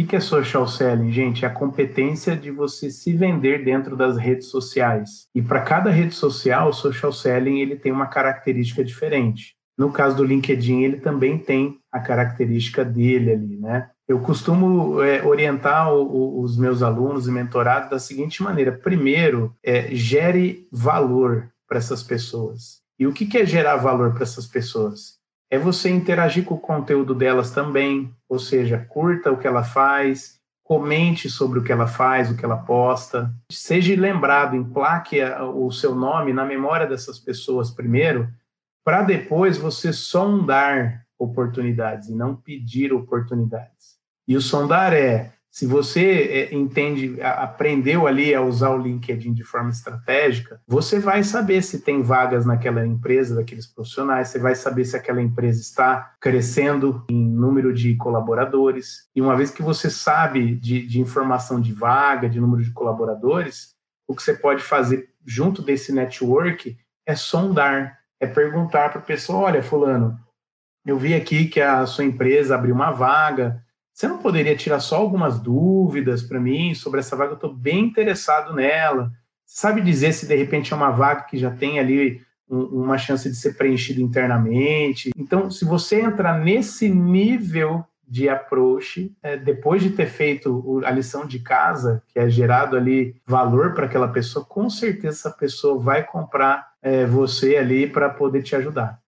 O que é social selling, gente? É a competência de você se vender dentro das redes sociais. E para cada rede social, o social selling ele tem uma característica diferente. No caso do LinkedIn, ele também tem a característica dele ali, né? Eu costumo é, orientar o, os meus alunos e mentorados da seguinte maneira: primeiro, é, gere valor para essas pessoas. E o que, que é gerar valor para essas pessoas? É você interagir com o conteúdo delas também, ou seja, curta o que ela faz, comente sobre o que ela faz, o que ela posta, seja lembrado, emplaque o seu nome na memória dessas pessoas primeiro, para depois você sondar oportunidades e não pedir oportunidades. E o sondar é se você é, entende, aprendeu ali a usar o LinkedIn de forma estratégica, você vai saber se tem vagas naquela empresa, daqueles profissionais, você vai saber se aquela empresa está crescendo em número de colaboradores. E uma vez que você sabe de, de informação de vaga, de número de colaboradores, o que você pode fazer junto desse network é sondar, é perguntar para a pessoa: olha, Fulano, eu vi aqui que a sua empresa abriu uma vaga você não poderia tirar só algumas dúvidas para mim sobre essa vaga? Eu estou bem interessado nela. Você sabe dizer se de repente é uma vaga que já tem ali um, uma chance de ser preenchida internamente? Então, se você entrar nesse nível de approach, é, depois de ter feito a lição de casa, que é gerado ali valor para aquela pessoa, com certeza essa pessoa vai comprar é, você ali para poder te ajudar.